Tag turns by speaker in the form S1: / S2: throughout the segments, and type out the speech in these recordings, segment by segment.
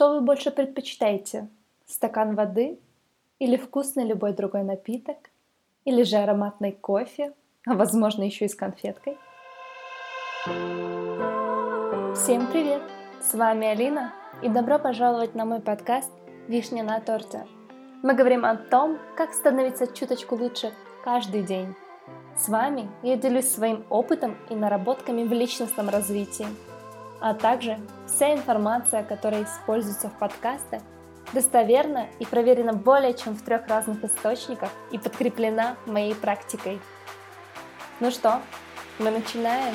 S1: Что вы больше предпочитаете? Стакан воды или вкусный любой другой напиток? Или же ароматный кофе, а возможно еще и с конфеткой? Всем привет! С вами Алина и добро пожаловать на мой подкаст «Вишня на торте». Мы говорим о том, как становиться чуточку лучше каждый день. С вами я делюсь своим опытом и наработками в личностном развитии – а также вся информация, которая используется в подкастах, достоверна и проверена более чем в трех разных источниках и подкреплена моей практикой. Ну что, мы начинаем.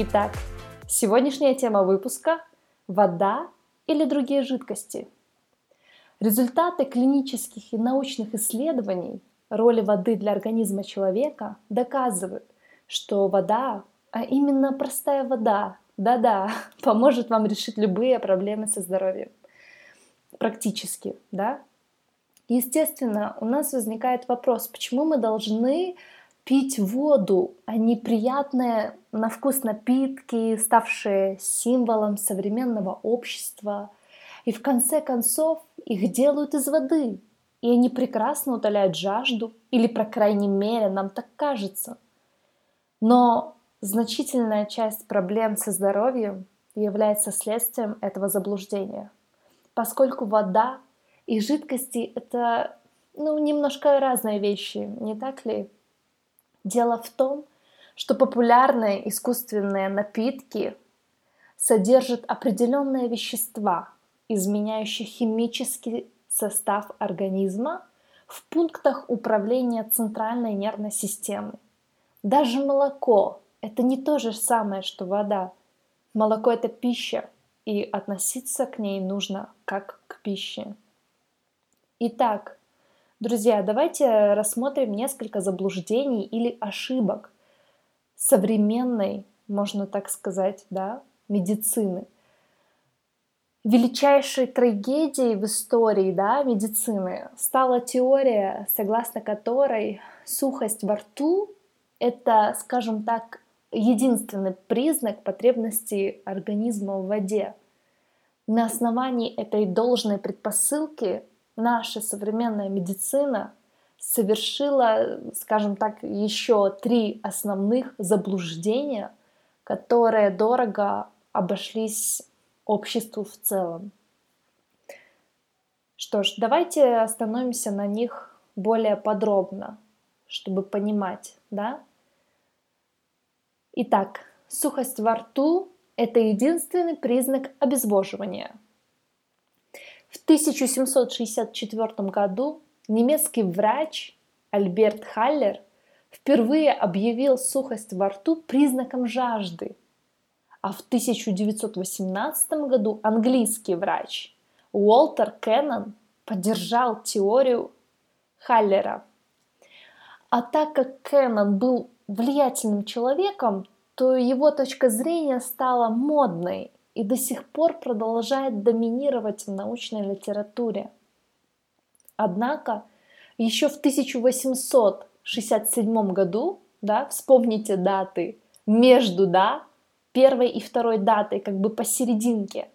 S1: Итак, сегодняшняя тема выпуска – вода или другие жидкости – Результаты клинических и научных исследований роли воды для организма человека доказывают, что вода, а именно простая вода, да-да, поможет вам решить любые проблемы со здоровьем. Практически, да? Естественно, у нас возникает вопрос, почему мы должны пить воду, а не приятные на вкус напитки, ставшие символом современного общества – и в конце концов их делают из воды, и они прекрасно утоляют жажду, или, по крайней мере, нам так кажется. Но значительная часть проблем со здоровьем является следствием этого заблуждения, поскольку вода и жидкости — это ну, немножко разные вещи, не так ли? Дело в том, что популярные искусственные напитки содержат определенные вещества, изменяющих химический состав организма в пунктах управления центральной нервной системой. Даже молоко – это не то же самое, что вода. Молоко – это пища, и относиться к ней нужно как к пище. Итак, друзья, давайте рассмотрим несколько заблуждений или ошибок современной, можно так сказать, да, медицины – величайшей трагедией в истории да, медицины стала теория, согласно которой сухость во рту — это, скажем так, единственный признак потребности организма в воде. На основании этой должной предпосылки наша современная медицина совершила, скажем так, еще три основных заблуждения, которые дорого обошлись обществу в целом. Что ж, давайте остановимся на них более подробно, чтобы понимать, да? Итак, сухость во рту – это единственный признак обезвоживания. В 1764 году немецкий врач Альберт Халлер впервые объявил сухость во рту признаком жажды – а в 1918 году английский врач Уолтер Кеннон поддержал теорию Халлера. А так как Кеннон был влиятельным человеком, то его точка зрения стала модной и до сих пор продолжает доминировать в научной литературе. Однако еще в 1867 году, да, вспомните даты, между да, первой и второй датой, как бы посерединке.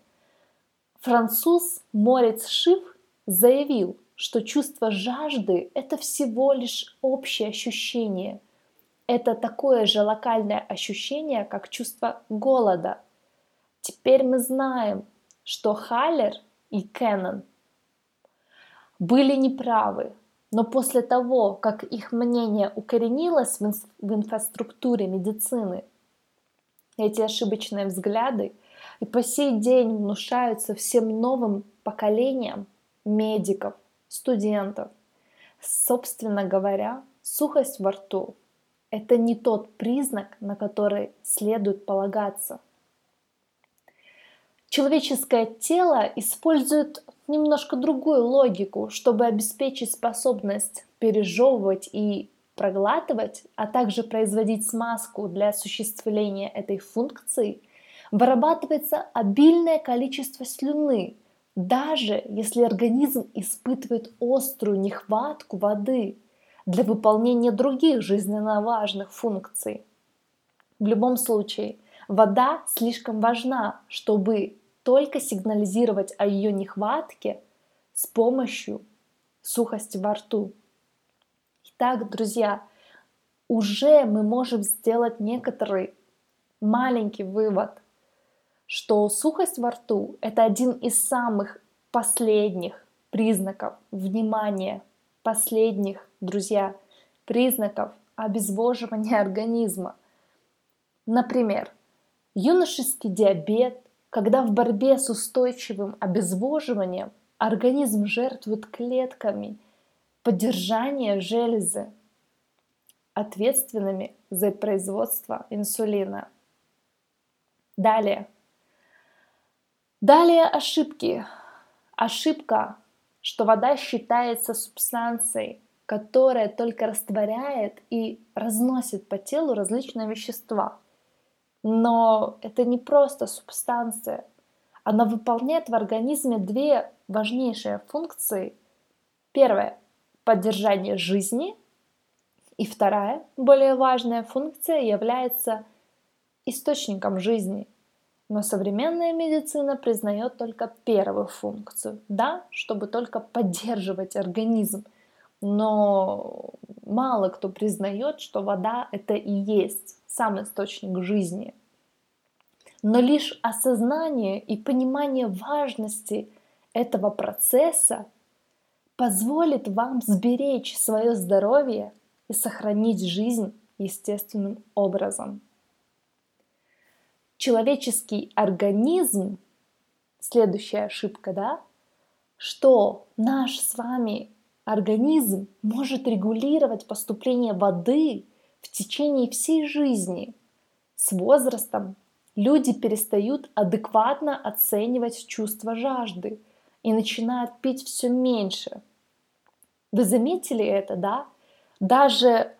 S1: Француз Морец Шиф заявил, что чувство жажды – это всего лишь общее ощущение. Это такое же локальное ощущение, как чувство голода. Теперь мы знаем, что Халлер и Кеннон были неправы, но после того, как их мнение укоренилось в инфраструктуре медицины – эти ошибочные взгляды и по сей день внушаются всем новым поколениям медиков, студентов. Собственно говоря, сухость во рту – это не тот признак, на который следует полагаться. Человеческое тело использует немножко другую логику, чтобы обеспечить способность пережевывать и проглатывать, а также производить смазку для осуществления этой функции, вырабатывается обильное количество слюны, даже если организм испытывает острую нехватку воды. для выполнения других жизненно важных функций. В любом случае, вода слишком важна, чтобы только сигнализировать о ее нехватке с помощью сухости во рту. Итак, друзья, уже мы можем сделать некоторый маленький вывод, что сухость во рту – это один из самых последних признаков внимания, последних, друзья, признаков обезвоживания организма. Например, юношеский диабет, когда в борьбе с устойчивым обезвоживанием организм жертвует клетками поддержания железы, ответственными за производство инсулина. Далее. Далее ошибки. Ошибка, что вода считается субстанцией, которая только растворяет и разносит по телу различные вещества. Но это не просто субстанция. Она выполняет в организме две важнейшие функции. Первое – поддержание жизни. И вторая, более важная функция является источником жизни. Но современная медицина признает только первую функцию, да, чтобы только поддерживать организм. Но мало кто признает, что вода это и есть сам источник жизни. Но лишь осознание и понимание важности этого процесса позволит вам сберечь свое здоровье и сохранить жизнь естественным образом. Человеческий организм, следующая ошибка, да, что наш с вами организм может регулировать поступление воды в течение всей жизни. С возрастом люди перестают адекватно оценивать чувство жажды и начинают пить все меньше. Вы заметили это, да? Даже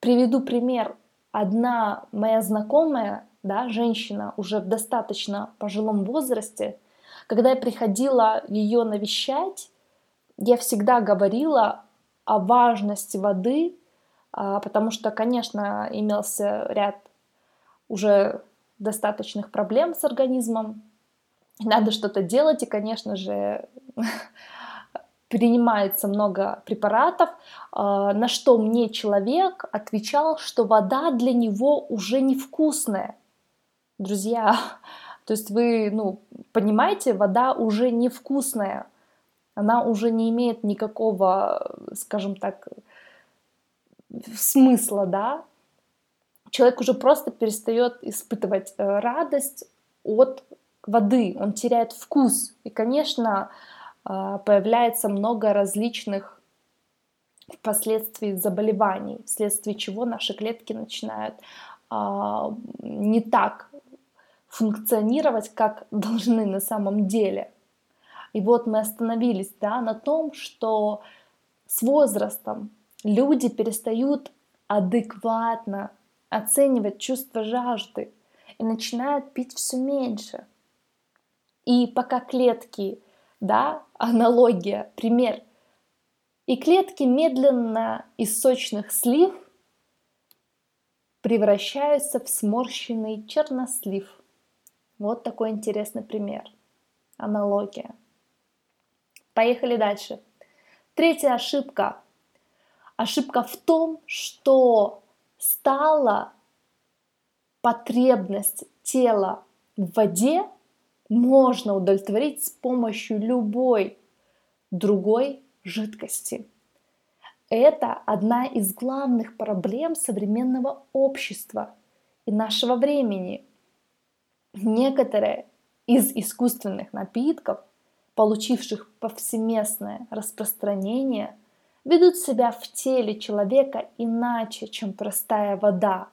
S1: приведу пример. Одна моя знакомая да, женщина уже в достаточно пожилом возрасте, когда я приходила ее навещать, я всегда говорила о важности воды, а, потому что, конечно, имелся ряд уже достаточных проблем с организмом, надо что-то делать, и, конечно же, принимается много препаратов, а, на что мне человек отвечал, что вода для него уже невкусная. Друзья, то есть вы, ну, понимаете, вода уже невкусная, она уже не имеет никакого, скажем так, смысла, да. Человек уже просто перестает испытывать э, радость от воды, он теряет вкус. И, конечно, э, появляется много различных последствий заболеваний, вследствие чего наши клетки начинают а, не так функционировать, как должны на самом деле. И вот мы остановились да, на том, что с возрастом люди перестают адекватно оценивать чувство жажды и начинают пить все меньше. И пока клетки, да, аналогия, пример, и клетки медленно из сочных слив превращаются в сморщенный чернослив – вот такой интересный пример. Аналогия. Поехали дальше. Третья ошибка. Ошибка в том, что стала потребность тела в воде можно удовлетворить с помощью любой другой жидкости. Это одна из главных проблем современного общества и нашего времени – Некоторые из искусственных напитков, получивших повсеместное распространение, ведут себя в теле человека иначе, чем простая вода.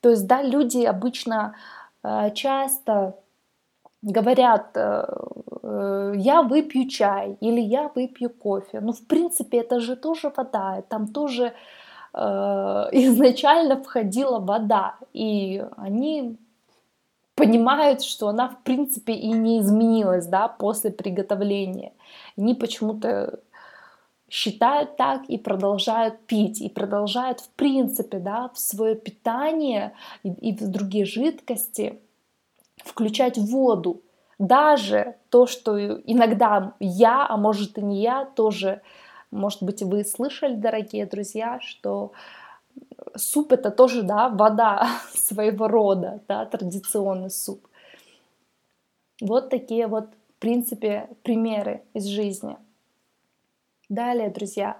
S1: То есть, да, люди обычно э, часто говорят, э, э, я выпью чай или я выпью кофе. Ну, в принципе, это же тоже вода, там тоже э, изначально входила вода, и они понимают, что она в принципе и не изменилась, да, после приготовления. Они почему-то считают так и продолжают пить, и продолжают в принципе да, в свое питание и, и в другие жидкости включать воду. Даже то, что иногда я, а может и не я, тоже, может быть, вы слышали, дорогие друзья, что суп это тоже, да, вода своего рода, да, традиционный суп. Вот такие вот, в принципе, примеры из жизни. Далее, друзья,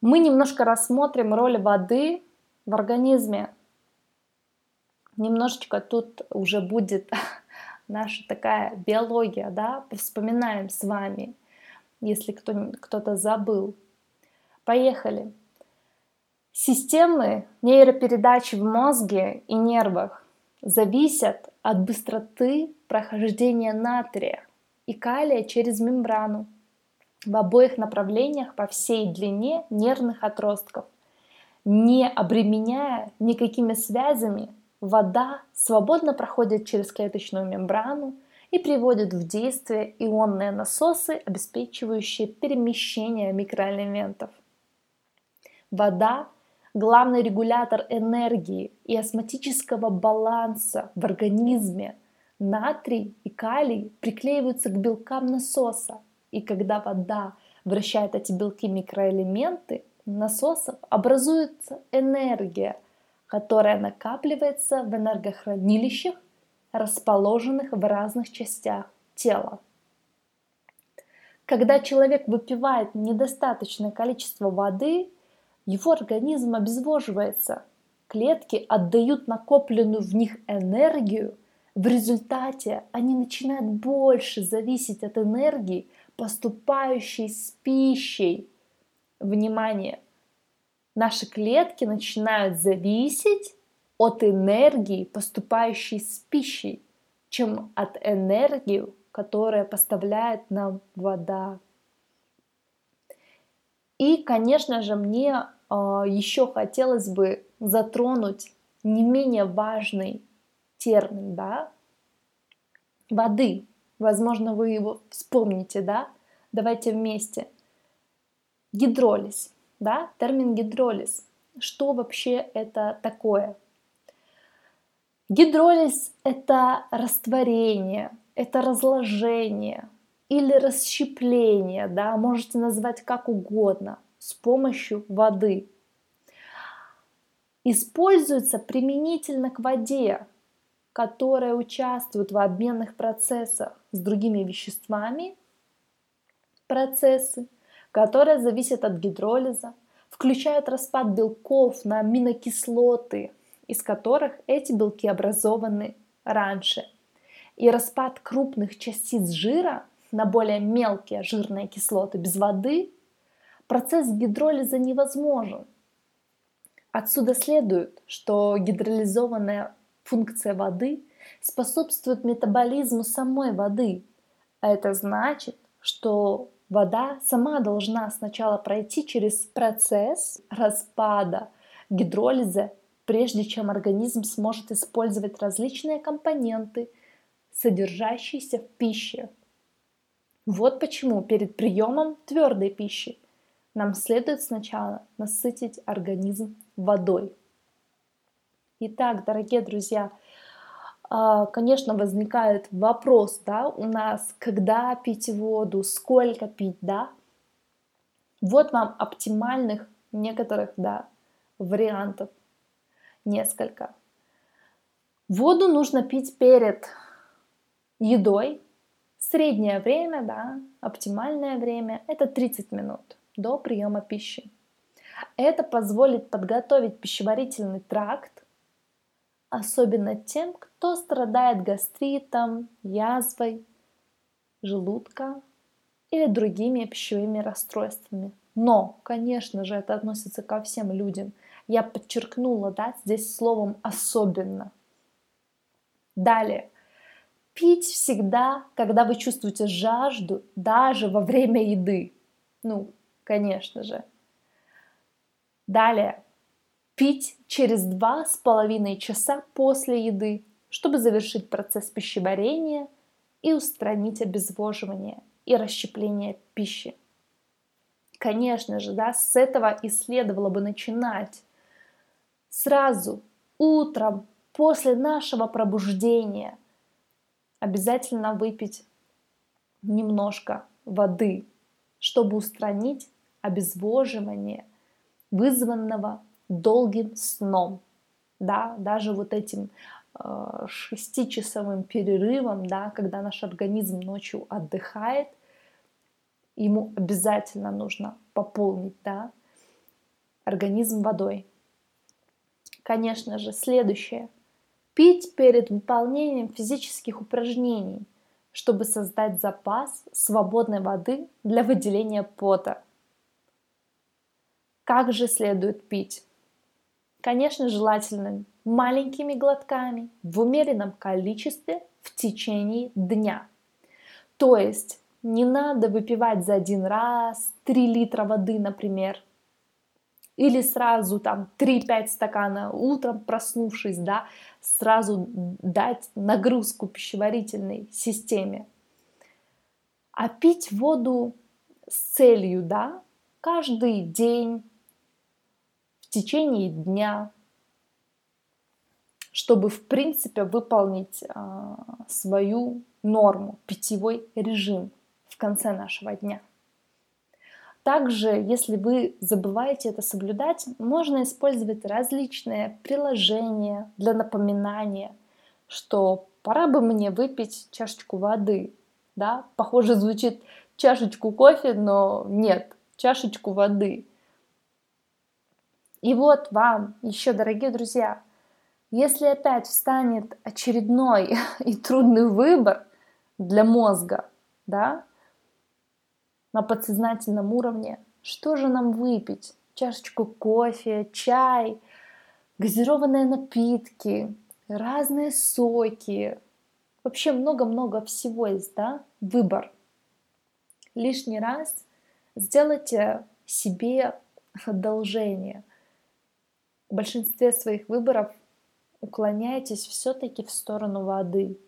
S1: мы немножко рассмотрим роль воды в организме. Немножечко тут уже будет наша такая биология, да, вспоминаем с вами, если кто, кто-то забыл. Поехали. Системы нейропередачи в мозге и нервах зависят от быстроты прохождения натрия и калия через мембрану в обоих направлениях по всей длине нервных отростков. Не обременяя никакими связями, вода свободно проходит через клеточную мембрану и приводит в действие ионные насосы, обеспечивающие перемещение микроэлементов. Вода – главный регулятор энергии и осмотического баланса в организме. Натрий и калий приклеиваются к белкам насоса, и когда вода вращает эти белки-микроэлементы насосов, образуется энергия, которая накапливается в энергохранилищах, расположенных в разных частях тела. Когда человек выпивает недостаточное количество воды, его организм обезвоживается. Клетки отдают накопленную в них энергию. В результате они начинают больше зависеть от энергии, поступающей с пищей. Внимание! Наши клетки начинают зависеть от энергии, поступающей с пищей, чем от энергии, которая поставляет нам вода. И, конечно же, мне э, а, еще хотелось бы затронуть не менее важный термин, да, воды. Возможно, вы его вспомните, да? Давайте вместе. Гидролиз, да? Термин гидролиз. Что вообще это такое? Гидролиз – это растворение, это разложение или расщепление, да, можете назвать как угодно, с помощью воды. Используется применительно к воде, которые участвуют в обменных процессах с другими веществами, процессы, которые зависят от гидролиза, включают распад белков на аминокислоты, из которых эти белки образованы раньше, и распад крупных частиц жира на более мелкие жирные кислоты без воды, процесс гидролиза невозможен. Отсюда следует, что гидролизованная функция воды способствует метаболизму самой воды. А это значит, что вода сама должна сначала пройти через процесс распада гидролиза, прежде чем организм сможет использовать различные компоненты, содержащиеся в пище. Вот почему перед приемом твердой пищи нам следует сначала насытить организм водой. Итак, дорогие друзья, конечно, возникает вопрос, да, у нас, когда пить воду, сколько пить, да. Вот вам оптимальных некоторых, да, вариантов, несколько. Воду нужно пить перед едой. Среднее время, да, оптимальное время – это 30 минут до приема пищи. Это позволит подготовить пищеварительный тракт особенно тем, кто страдает гастритом, язвой, желудка или другими пищевыми расстройствами. Но, конечно же, это относится ко всем людям. Я подчеркнула, да, здесь словом особенно. Далее. Пить всегда, когда вы чувствуете жажду, даже во время еды. Ну, конечно же. Далее пить через два с половиной часа после еды, чтобы завершить процесс пищеварения и устранить обезвоживание и расщепление пищи. Конечно же, да, с этого и следовало бы начинать. Сразу, утром, после нашего пробуждения, обязательно выпить немножко воды, чтобы устранить обезвоживание, вызванного долгим сном. Да, даже вот этим э, шестичасовым перерывом, да, когда наш организм ночью отдыхает, ему обязательно нужно пополнить да, организм водой. Конечно же, следующее. Пить перед выполнением физических упражнений, чтобы создать запас свободной воды для выделения пота. Как же следует пить? Конечно, желательно маленькими глотками в умеренном количестве в течение дня. То есть не надо выпивать за один раз 3 литра воды, например, или сразу там 3-5 стакана утром проснувшись, да, сразу дать нагрузку пищеварительной системе. А пить воду с целью, да, каждый день, течение дня, чтобы, в принципе, выполнить а, свою норму, питьевой режим в конце нашего дня. Также, если вы забываете это соблюдать, можно использовать различные приложения для напоминания, что пора бы мне выпить чашечку воды. Да? Похоже, звучит чашечку кофе, но нет, чашечку воды. И вот вам еще, дорогие друзья, если опять встанет очередной и трудный выбор для мозга, да, на подсознательном уровне, что же нам выпить? Чашечку кофе, чай, газированные напитки, разные соки. Вообще много-много всего есть, да? Выбор. Лишний раз сделайте себе одолжение. В большинстве своих выборов уклоняйтесь все-таки в сторону воды.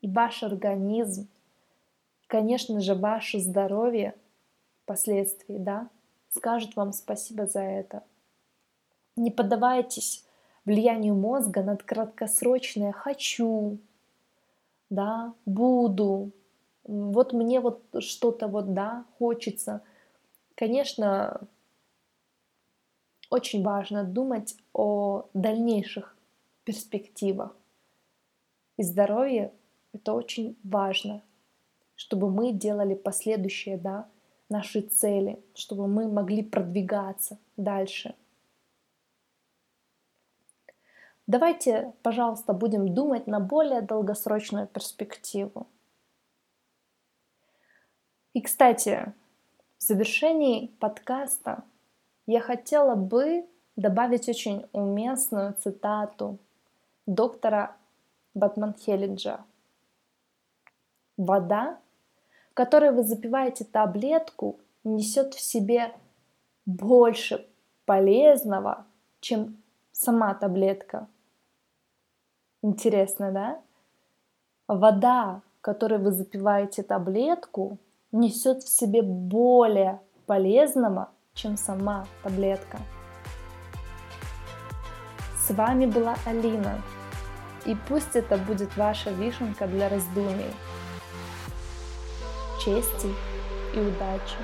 S1: И ваш организм конечно же, ваше здоровье впоследствии, да, скажет вам спасибо за это. Не поддавайтесь влиянию мозга над краткосрочное «хочу», да, «буду», вот мне вот что-то вот, да, хочется. Конечно, очень важно думать о дальнейших перспективах. И здоровье — это очень важно чтобы мы делали последующие, да, наши цели, чтобы мы могли продвигаться дальше. Давайте, пожалуйста, будем думать на более долгосрочную перспективу. И, кстати, в завершении подкаста я хотела бы добавить очень уместную цитату доктора Батман Хеллиджа. Вода которой вы запиваете таблетку, несет в себе больше полезного, чем сама таблетка. Интересно, да? Вода, которой вы запиваете таблетку, несет в себе более полезного, чем сама таблетка. С вами была Алина. И пусть это будет ваша вишенка для раздумий чести и удачи.